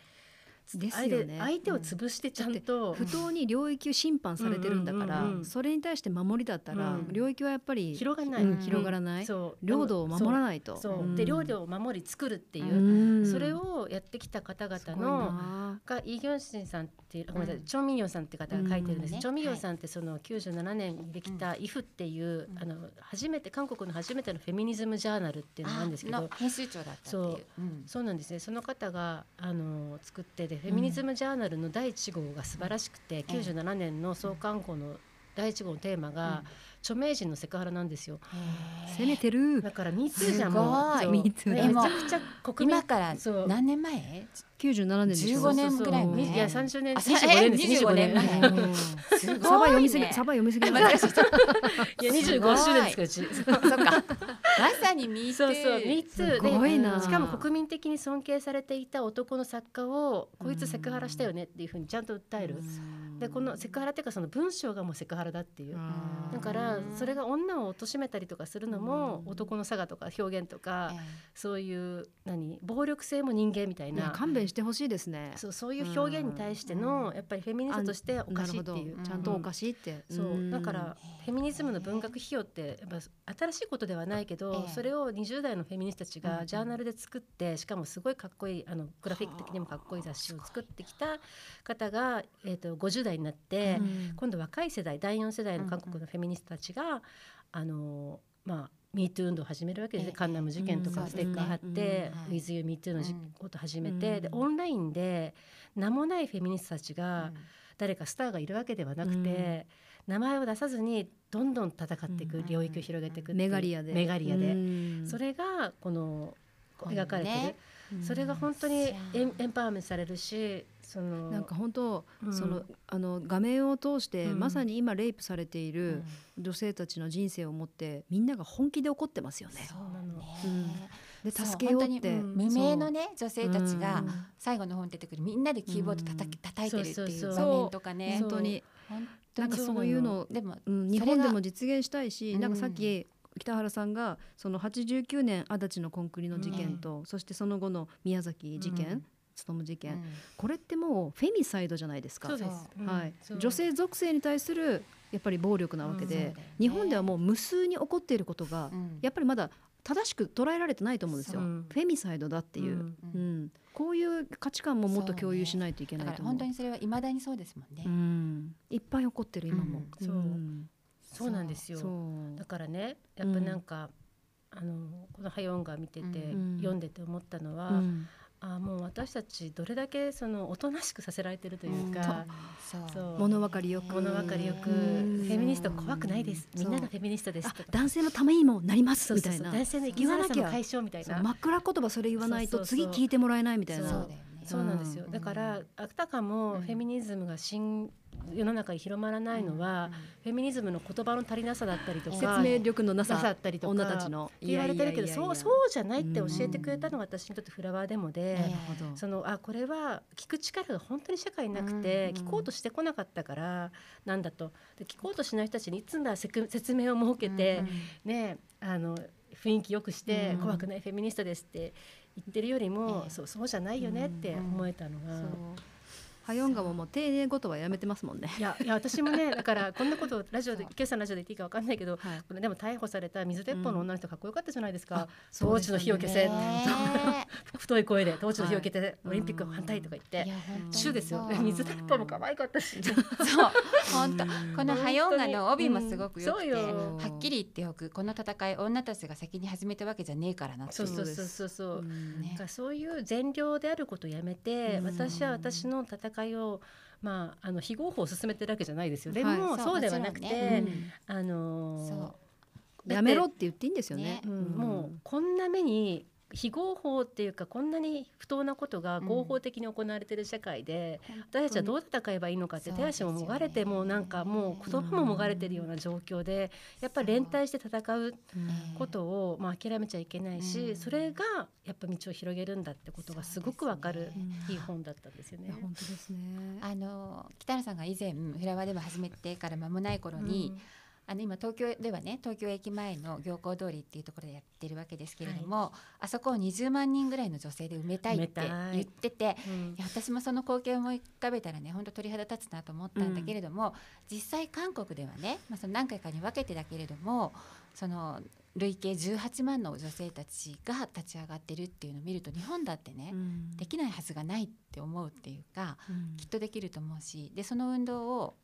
ですよね。相手を潰してちゃんと、不当に領域を侵犯されてるんだから、それに対して守りだったら、うん。領域はやっぱり広がらない、うん広がらない。そう。領土を守らないと。そう、ん。で領土を守り作るっていう、うん。それをやってきた方々のな。がイ・ギョンシンさんっていう、ごめんなさいうん。チョン・ミンヨンさんって方が書いてるんです、うん。チョン・ミンヨンさんってその97年にできた「イフっていう、うんあの初めて韓国の初めてのフェミニズムジャーナルっていうのがあるんですけどの編集長だったっていう。そう。うん。そうなんですね。その方があの作ってでフェミニズムジャーナルの第1号が素晴らしくて、97年の創刊号の第1号のテーマが、著名人のセクハラなんですよ。攻めてる。だから MeToo じゃんもうすそう。ごい MeToo めちゃくちゃ国民今から何年前？97年でしょ。15年ぐらい前。いや30年あ25年です。え25年。前25すごいねサバ読みすぎサバ読みすぎい。や25周年ですからうち。そっか。まさに Me そうそう、ミーツーすごいな。でしかも国民的に尊敬されていた男の作家をこいつセクハラしたよねっていうふうにちゃんと訴える。でこのセクハラっていうかその文章がもうセクハラだっていう。あーだからそれが女を貶めたりとかするのも男の差がとか表現とかえそういう何暴力性も人間みたいな勘弁してほしいですね。そうそういう表現に対してのやっぱりフェミニストとしておかしいっていう。ちゃんとおかしいって、そん。う。だからフェミニズムの文学費用ってやっぱ新しいことではないけど、ええ。それを20代のフェミニストたちうん。がジャーナルで作ってしかもすごいかっこいいあのグラフィック的にもかっこいい雑誌を作ってきた方が、えー、と50代になって、うん。今度若い世代第4世代の韓国のフェミニストたちが、あのまあ MeToo 運動を始めるわけですカンナム事件とうんかステッカー貼ってうん「WithYouMeToo」のこと始めて、うん。でオンラインで名もないフェミニストたちが、誰かスターがいるわけではなくて、名前を出さずにどんどん戦っていく、うん。領域を広げていくメガリアで。メガリアで、うん。それがこの描かれてる、それが本当にエンエンパワーメントされるしそのなんか本当、うん。そのあの画面を通して、うん。まさに今レイプされている女性たちの人生を持ってみんなが本気で怒ってますよね。そうなのでそう助けようって、本当にうん。無名のね女性たちがうん。最後の本に出てくるみんなでキーボード叩き叩いてるっていそうそうう。場面とかね。本当に。本当になんかそういうのでもうん、日本でも実現したいし、うんなんかさっき北原さんがその89年足立のコンクリの事件と、そしてその後の宮崎事件、うん勤事件、うん。これってもうフェミサイドじゃないですか。そうです、う。ん。はい女性属性に対するやっぱり暴力なわけで、ね。日本ではもう無数に起こっていることが、うん。やっぱりまだ正しく捉えられてないと思うんですよ、フェミサイドだっていう、うん。うん。こういう価値観ももっと共有しないといけだないと思う。から本当にそれは未だにそうですもんね。うん、いっぱい起こってる今も。うん。そう。ん。そうなんですよ。そう。だからねやっぱなんか、あのこの「ハヨンが見てて、うん。読んでて思ったのは、うんあもう私たちどれだけそのおとなしくさせられてるというか、そう。そう。物分かりよく。物分かりよく、うん。フェミニスト怖くないです。みんなそうがフェミニストですあ男性のためにもなりますそうそうそう。みたいな。男性の生きづらさの解消みたいな。そう真っ暗言葉それ言わないとそうそうそう。次聞いてもらえないみたいなそうなんですよ、うんだからあたかもフェミニズムが新世の中に広まらないのは、フェミニズムの言葉の足りなさだったりとか説明力のななさださったりとか女たちの。言われてるけどそうそうじゃないって教えてくれたのが私にとってフラワーデモで、ええなるほど。そのあこれは聞く力が本当に社会になくて、うん。聞こうとしてこなかったからなんだと。で聞こうとしない人たちにいつも説明を設けて、うんねあの雰囲気よくして、うん。怖くないフェミニストですって言ってるよりも、ええ。そうそうじゃないよねって思えたのが。ハヨンガももう丁寧言葉やめてますもんね。いやいや私もね だからこんなことをラジオで今朝のラジオで言っていいかわかんないけどはい。これでも逮捕された水鉄砲の女の人かっこよかったじゃないですか、そう統治の火を消せ、ね 太い声で統治の火を消せ、オリンピックうん反対とか言って。えいや本当に週ですよ。水鉄砲も可愛かったし。そう。本当。この「ハヨンガ」の帯もすごくよくて、はっきり言っておくこの戦い女たちが先に始めたわけじゃねえからなそうそうそうそうそう、そういう善良であることをやめて、うん。私は私の戦いをまああの非合法を進めてるわけじゃないですよ。ではい。も、そうではなくて、もちろんね。あのーやめろって言っていいんですよね。ねうん。もうこんな目に非合法っていうかこんなに不当なことが合法的に行われている社会で、私たちはどう戦えばいいのかって手足ももがれてもうなんかもう言葉ももがれてるような状況でやっぱり連帯して戦ううんことをまあ諦めちゃいけないし、うん。それがやっぱ道を広げるんだってことがすごくわかるいい本だったんですよね。本当ですね。あの北野さんが以前フラワーでも始めてから間もない頃に、あの今東京ではね東京駅前の行幸通りっていうところでやってるわけですけれども、あそこを20万人ぐらいの女性で埋めたいって言ってて。うん。いや私もその光景を思い浮かべたらね本当鳥肌立つなと思ったんだけれども、実際韓国ではね、まあ、その何回かに分けてだけれどもその累計18万の女性たちが立ち上がってるっていうのを見ると日本だってね、うん。できないはずがないって思うっていうかうん。きっとできると思うしでその運動を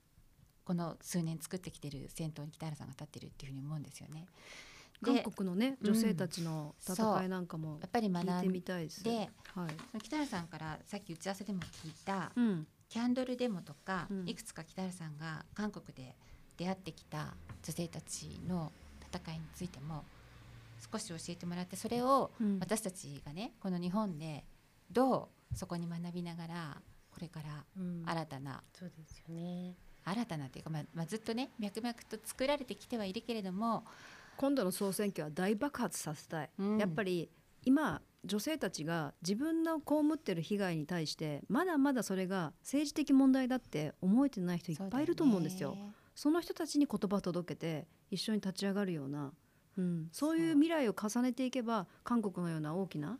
この数年作ってきてる先頭に北原さんが立ってるっていうふうに思うんですよね。で韓国のねうん女性たちの戦いなんかもやっぱり学んたいではい。その北原さんからさっき打ち合わせでも聞いたうん。キャンドルデモとか、うん。いくつか北原さんが韓国で出会ってきた女性たちの戦いについても少し教えてもらってそれをうん。私たちがねこの日本でどうそこに学びながらこれからうん。新たなそうですよね。新たなっていうか、まあまあ、ずっとね脈々と作られてきてはいるけれども、今度の総選挙は大爆発させたい、うん。やっぱり今女性たちが自分の被ってる被害に対してまだまだそれが政治的問題だって思えてない人いっぱいいると思うんですよ。その人たちに言葉を届けて一緒に立ち上がるような、うん、そういう未来を重ねていけば韓国のような大きな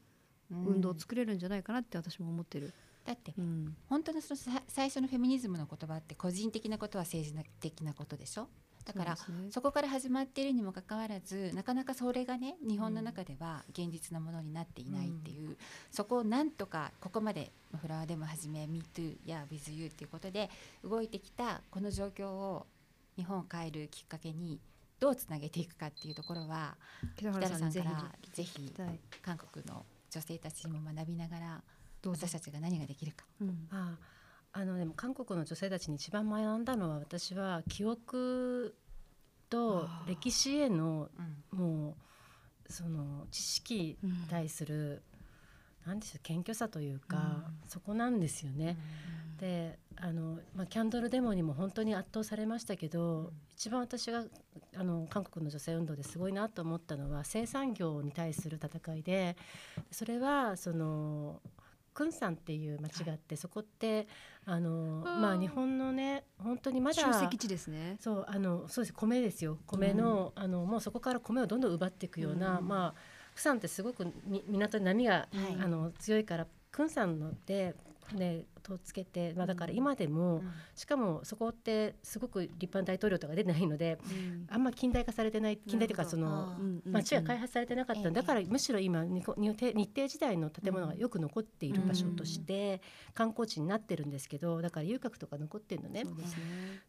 運動を作れるんじゃないかなって私も思ってる。だってうん。本当のそのさ最初のフェミニズムの言葉って個人的なことは政治的なことでしょ？だからそ,、ね。こから始まっているにもかかわらずなかなかそれがね日本の中では現実のものになっていないっていう、そこをなんとかここまでまあフラワーでもはじめ MeToo や WithYou っていうことで動いてきたこの状況を日本を変えるきっかけにどうつなげていくかっていうところは北北原さんからぜ聞ひ。韓国の女性たちにも学びながら私たちが何ができるか。うん。ああのでも韓国の女性たちに一番学んだのは私は記憶と歴史へのうん。もうその知識に対する、なんでしょう謙虚さというか、そこなんですよね。であの、まあ、キャンドルデモにも本当に圧倒されましたけど、一番私があの韓国の女性運動ですごいなと思ったのは生産業に対する戦いでそれはそのクンサンっていう町があって、そこってあの、まあ、日本のね本当にまだ集積地ですね。そうあのそうです。米ですよ。米の,、あのもうそこから米をどんどん奪っていくような、うん。まあ釜山ってすごくみ港に波が、はい。あの強いから釜山ので船とつけて、まあ、だから今でも、しかもそこってすごく立派な大統領とか出てないのでうん。あんま近代化されてない近代というかそのなるほどあーうんうん。街が開発されてなかったのええ。だからむしろ今日程時代の建物がよく残っている場所として観光地になってるんですけどだから遊郭とか残ってるのね。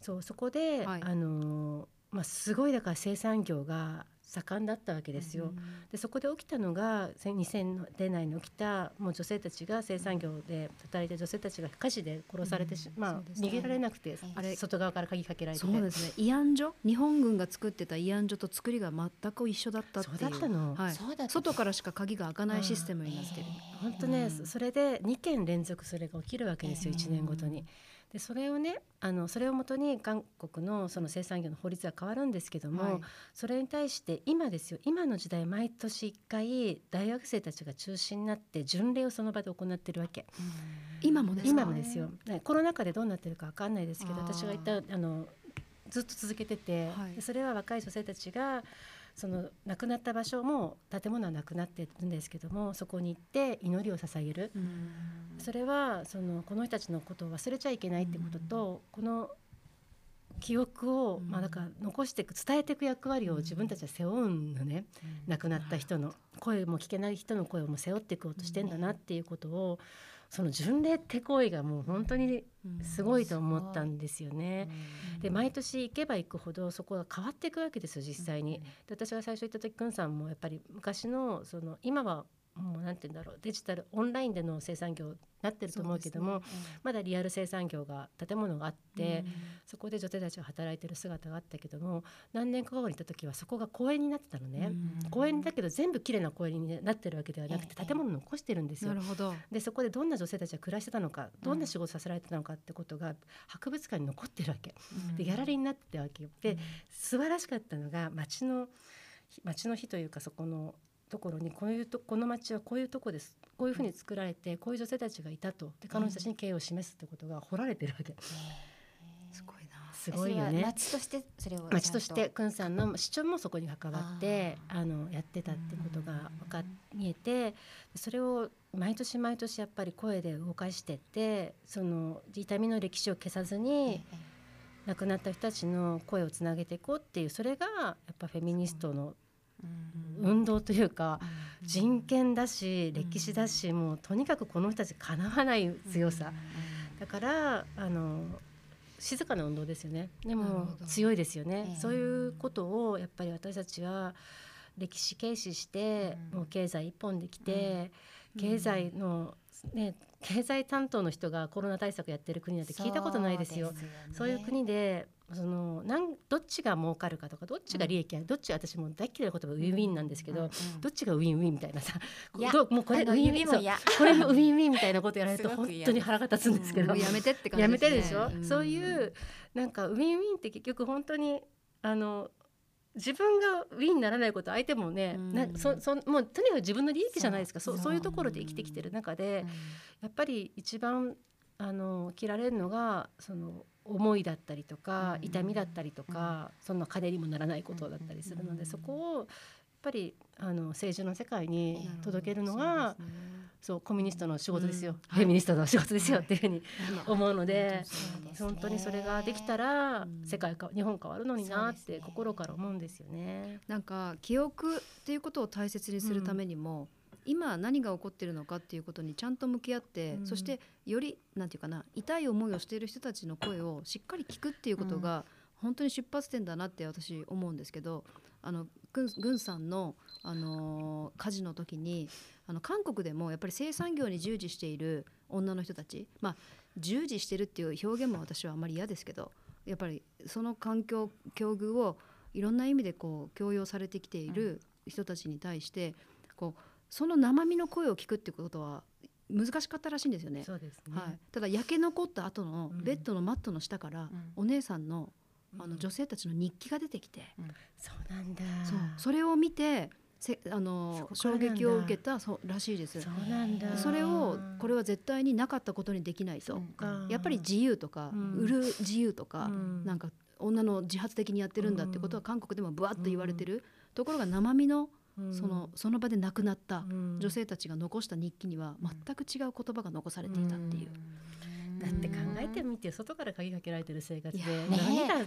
そうね。そこで、はい。あのーまあ、すごいだから生産業が盛んだったわけですよ。でそこで起きたのがせ2000年代に起きたもう女性たちが生産業で働いてる女性たちが火事で殺されてし、まあそうですね逃げられなくて、あれ外側から鍵かけられてそうですね。慰安所、日本軍が作ってた慰安所と作りが全く一緒だったっていう。そうだったのはい。た外からしか鍵が開かないシステムになってる。本当ね、うんそそれで2件連続それが起きるわけですよ、ええ1年ごとに。でそれをねあのそれをもとに韓国のその生産業の法律は変わるんですけども、はい。それに対して今ですよ今の時代毎年1回大学生たちが中心になって巡礼をその場で行ってるわけ。今もですか？今もですよ、ねコロナ禍でどうなってるかわかんないですけど私が言ったあのずっと続けてて、はい。でそれは若い女性たちがその亡くなった場所も建物はなくなってるんですけどもそこに行って祈りを捧げる、うん。それはそのこの人たちのことを忘れちゃいけないってことと、この記憶を、うん。まあ、だから残していく伝えていく役割を自分たちは背負うのね、亡くなった人の声も聞けない人の声も背負っていこうとしてんだなっていうことをその巡礼って行為がもう本当にすごいと思ったんですよね。で毎年行けば行くほどそこが変わっていくわけですよ実際に。で私が最初行った時くんさんもやっぱり昔のその今はもうなんて言うんだろうデジタルオンラインでの生産業になってると思うけども、まだリアル生産業が建物があって、そこで女性たちが働いてる姿があったけども何年か後に行った時はそこが公園になってたのね、公園だけど全部綺麗な公園になってるわけではなくてええ建物を残してるんですよなる。ほど。でそこでどんな女性たちが暮らしてたのかどんな仕事させられてたのかってことが博物館に残ってるわけでギャラリーになってたわけよ。で素晴らしかったのが町の町の日というかそこのところにこういうとこの町はこういうとこですこういうふうに作られてこういう女性たちがいたとで彼女たちに敬意を示すってことが掘られてるわけ。すごいよね。町としてそれを町としてクンさんの市長もそこに関わってあのやってたってことが分かっ見えてそれを毎年毎年やっぱり声で動かしてってその痛みの歴史を消さずに亡くなった人たちの声をつなげていこうっていうそれがやっぱフェミニストの運動というか人権だし歴史だしもうとにかくこの人たちかなわない強さ。だからあの静かな運動ですよね。でも強いですよね。ええ。そういうことをやっぱり私たちは歴史軽視してうん。もう経済一本できて経済のね経済担当の人がコロナ対策やってる国なんて聞いたことないですよ。そういう国でそのなんどっちが儲かるかとかどっちが利益ある、どっちが私も大っ嫌いな言葉ウィンウィンなんですけど、どっちがウィンウィンみたいなさもうこれウィンウィンこれもウィンウィンみたいなことやられると本当に腹が立つんですけど、やめてって感じやめてでしょ、ん。そういうなんかウィンウィンって結局本当にあの自分がウィンにならないこと相手もね、うん。なそそもうとにかく自分の利益じゃないですか。そう。そういうところで生きてきてる中で、うん。やっぱり一番あの切られるのがその思いだったりとか、うん痛みだったりとか、そんな金にもならないことだったりするので、うんそこをやっぱりあの政治の世界にうん届けるのそうが、そうコミュニストの仕事ですよ、うん。フェミニストの仕事ですよ、はい。っていうふうに思うので。本当にそれができたらうん世界か日本変わるのになって心から思うんですよね。なんか記憶っていうことを大切にするためにも、今何が起こってるのかっていうことにちゃんと向き合って、うん。そしてよりなんていうかな痛い思いをしている人たちの声をしっかり聞くっていうことが、本当に出発点だなって私思うんですけどあの軍軍さんの、あのー火事の時にあの韓国でもやっぱり生産業に従事している女の人たちまあ従事してるっていう表現も私はあまり嫌ですけどやっぱりその環境境遇をいろんな意味でこう強要されてきている人たちに対して、こうその生身の声を聞くってことは難しかったらしいんですよね。そうですね。はい、ただ焼け残った後のうん。ベッドのマットの下から、うん。お姉さんのあうん。の女性たちの日記が出てきて、そうなんだ。そう。それを見てせあその衝撃を受けたそうらしいです。そうなんだ。それをこれは絶対になかったことにできないと、うんか。やっぱり自由とか、うん。売る自由とか、うん。なんか女の自発的にやってるんだってことは韓国でもぶわっと言われてる、ところが生身のうんそのその場で亡くなったうん。女性たちが残した日記には全く違う言葉が残されていたっていう。だって考えてみて外から鍵かけられてる生活で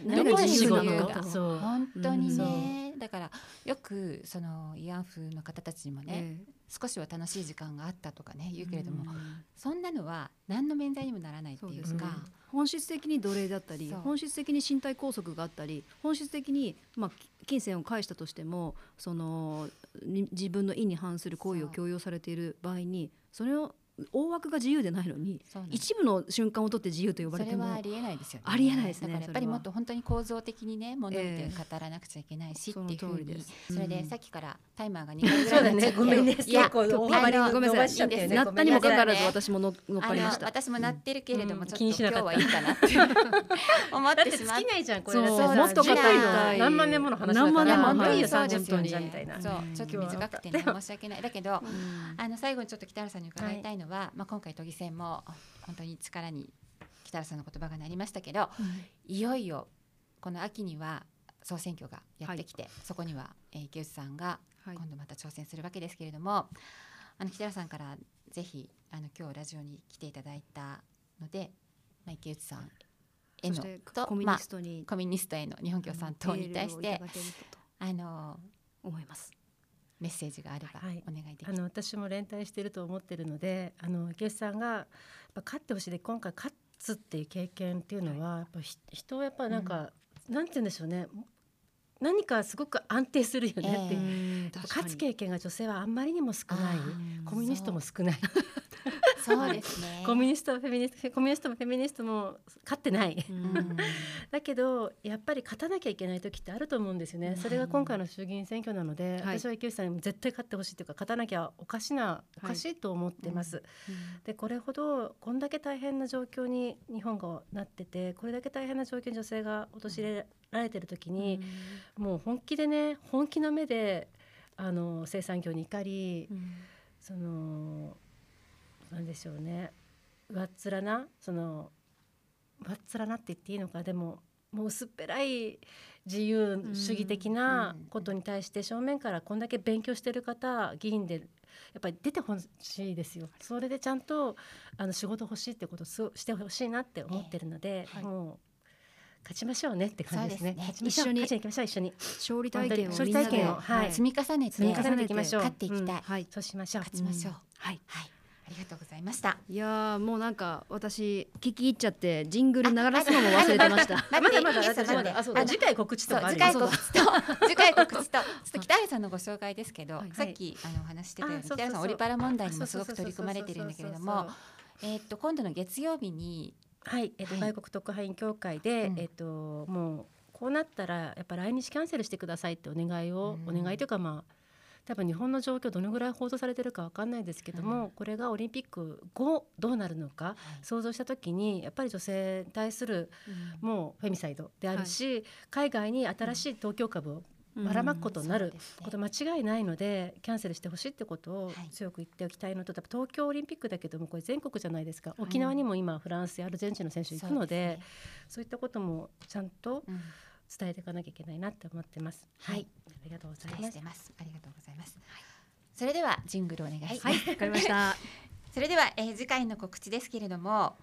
何が自由なのそう。本当にうんね、だからよくその慰安婦の方たちにもね、え少しは楽しい時間があったとかね言うけれども、えそんなのは何の免罪にもならないっていうか。本質的に奴隷だったり本質的に身体拘束があったり本質的に、まあ、金銭を返したとしてもそのに自分の意に反する行為を強要されている場合にそれを大枠が自由でないのに一部の瞬間をとって自由と呼ばれてもそれはありえないですよね。ありえないですねだからやっぱりもっと本当に構造的にね、ものってえ語らなくちゃいけないし、そのっていうふうにそれでうん。さっきからタイマーが2回ぐそうだね。らいになっちゃって。ごめんね。いや結構大幅に伸ばしちゃったよね。いいんですなったにもかかわらず私もの乗っかりました。私もなってるけれども、うん。ちょっと気にしなかった。今日はいいかなって思っ だってて尽しまっきないじゃんこれ。もっと語りたい何万年もの話だから何万年も本当にいいよそうですよ30ね分じゃん。みたいな。そう。うんちょっと短くてね申し訳ない。だけど、うん。あの最後にちょっと北原さんに伺いたいのは、まあ今回都議選も本当に力に北原さんの言葉がなりましたけどいよいよこの秋には総選挙がやってきて、そこには、えー池内さんがはい。今度また挑戦するわけですけれども、あの北原さんからぜひあの今日ラジオに来ていただいたので、まあ、池内さんへのとコミニストに、コミュニストへの日本共産党に対してあの思います。メッセージがあればはい。お願いできあます。の私も連帯していると思ってるのであの池内さんがやっぱ勝ってほしいで今回勝つっていう経験っていうのは、やっぱひ人をやっぱなんか、なんて言うんでしょうね。何かすごく安定するよねっていう、うん勝つ経験が女性はあんまりにも少ない。あーコミュニストも少ないそうですね。コミュニストフェミニストコミュニストもフェミニストも勝ってない。ううん。ん だけどやっぱり勝たなきゃいけない時ってあると思うんですよね。それが今回の衆議院選挙なので、はい。私は池内さんにも絶対勝ってほしいというか勝たなきゃおかしなおかしいと思ってます。でこれほどこんだけ大変な状況に日本がなっててこれだけ大変な状況に女性が陥れられてる時に、もう本気でね本気の目であの生産業に怒りうん。そのなんでしょうね。上っ面なその上っ面なって言っていいのかでももう薄っぺらい自由主義的なことに対して正面からこんだけ勉強してる方議員でやっぱり出てほしいですよ。それでちゃんとあの仕事欲しいってことをすしてほしいなって思ってるので、はいもう勝ちましょうねって感じですね。すね。一緒に勝ちに行きましょう一緒に。勝利体験を勝利体験をはい。積み重ねて積み重ねていきましょう。勝っていきたい。うん。はい。そうしましょう。勝ちましょう、はい。はいありがとうございました。いやーもうなんか私聞き入っちゃってジングル流らすのも忘れてました。まだまだ次回告知と次回告知と次回告知と。ちょっと北原さんのご紹介ですけど、はいさっきあのお話ししてたように北原さんオリパラ問題にもすごく取り組まれてるんだけれどもえーっと今度の月曜日にはい、えっと、はい。外国特派員協会で、うん。えっと、もうこうなったらやっぱ来日キャンセルしてくださいってお願いを、うん。お願いというかまあ多分日本の状況どのぐらい報道されてるかわかんないですけども、うん。これがオリンピック後どうなるのか想像した時にやっぱり女性に対するもうフェミサイドであるし、海外に新しい東京株をばらまくことになること間違いないのでキャンセルしてほしいってことをはい。強く言っておきたいのと、東京オリンピックだけどもこれ全国じゃないですか。沖縄にも今フランスやアルゼンチンの選手行くのでそういったこともちゃんとうん伝えていかなきゃいけないなって思ってます。はい、ありがとうござい期ます。ありがとうございます。それではジングルお願いします。はいわかりました それでは、えー次回の告知ですけれども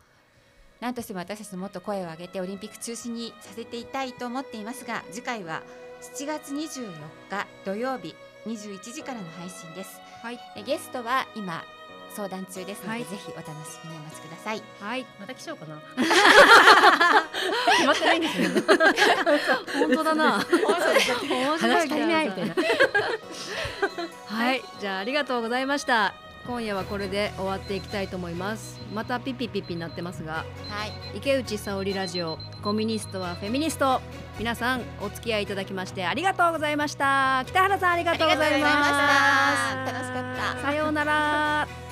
何としても私たちもっと声を上げてオリンピック中止にさせていたいと思っていますが次回は7月24日土曜日21時からの配信です、はいえーゲストは今相談中ですので、はいぜひお楽しみにお待ちくださいはいまた来ちゃおうかな。決まってないんですよ。本当だな面白話足りないみたいな。はい、じゃあありがとうございました。今夜はこれで終わっていきたいと思います。またピピピピになってますが、はい池内沙織ラジオコミュニストはフェミニスト。皆さんお付き合いいただきましてありがとうございました。北原さんありがとうございました。ありがとうございました楽しかったさようなら。